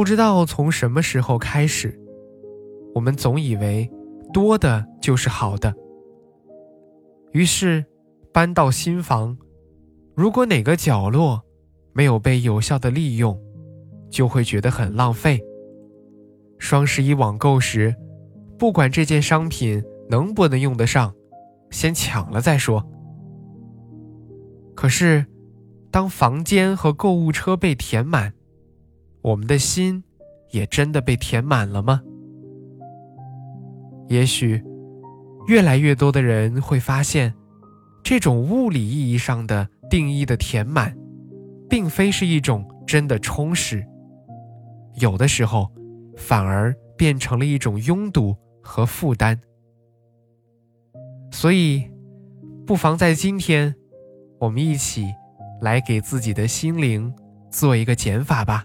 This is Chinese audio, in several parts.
不知道从什么时候开始，我们总以为多的就是好的。于是，搬到新房，如果哪个角落没有被有效的利用，就会觉得很浪费。双十一网购时，不管这件商品能不能用得上，先抢了再说。可是，当房间和购物车被填满，我们的心也真的被填满了吗？也许，越来越多的人会发现，这种物理意义上的定义的填满，并非是一种真的充实。有的时候，反而变成了一种拥堵和负担。所以，不妨在今天，我们一起来给自己的心灵做一个减法吧。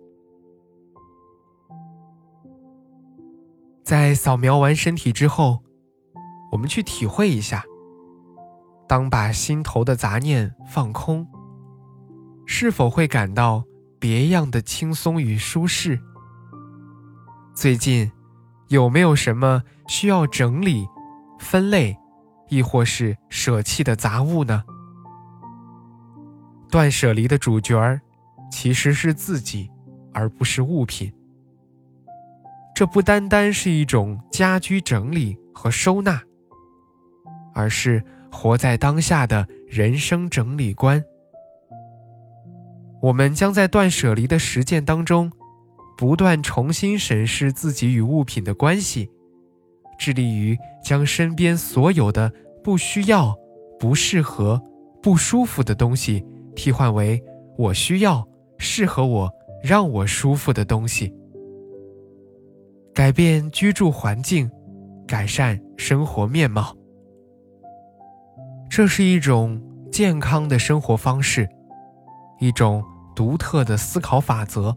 在扫描完身体之后，我们去体会一下：当把心头的杂念放空，是否会感到别样的轻松与舒适？最近。有没有什么需要整理、分类，亦或是舍弃的杂物呢？断舍离的主角儿其实是自己，而不是物品。这不单单是一种家居整理和收纳，而是活在当下的人生整理观。我们将在断舍离的实践当中。不断重新审视自己与物品的关系，致力于将身边所有的不需要、不适合、不舒服的东西替换为我需要、适合我、让我舒服的东西。改变居住环境，改善生活面貌，这是一种健康的生活方式，一种独特的思考法则。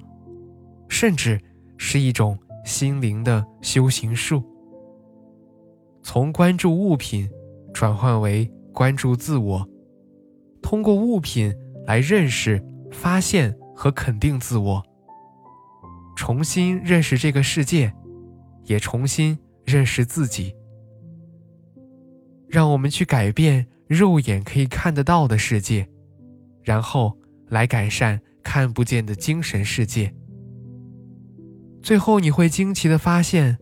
甚至是一种心灵的修行术。从关注物品转换为关注自我，通过物品来认识、发现和肯定自我，重新认识这个世界，也重新认识自己。让我们去改变肉眼可以看得到的世界，然后来改善看不见的精神世界。最后，你会惊奇的发现，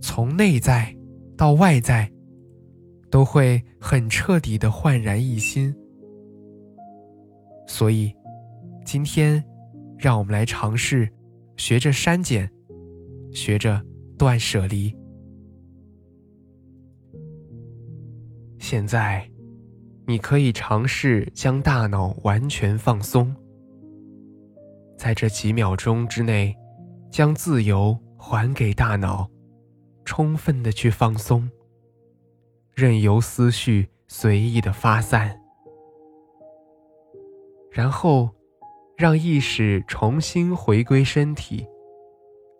从内在到外在，都会很彻底的焕然一新。所以，今天，让我们来尝试学着删减，学着断舍离。现在，你可以尝试将大脑完全放松，在这几秒钟之内。将自由还给大脑，充分的去放松，任由思绪随意的发散，然后让意识重新回归身体，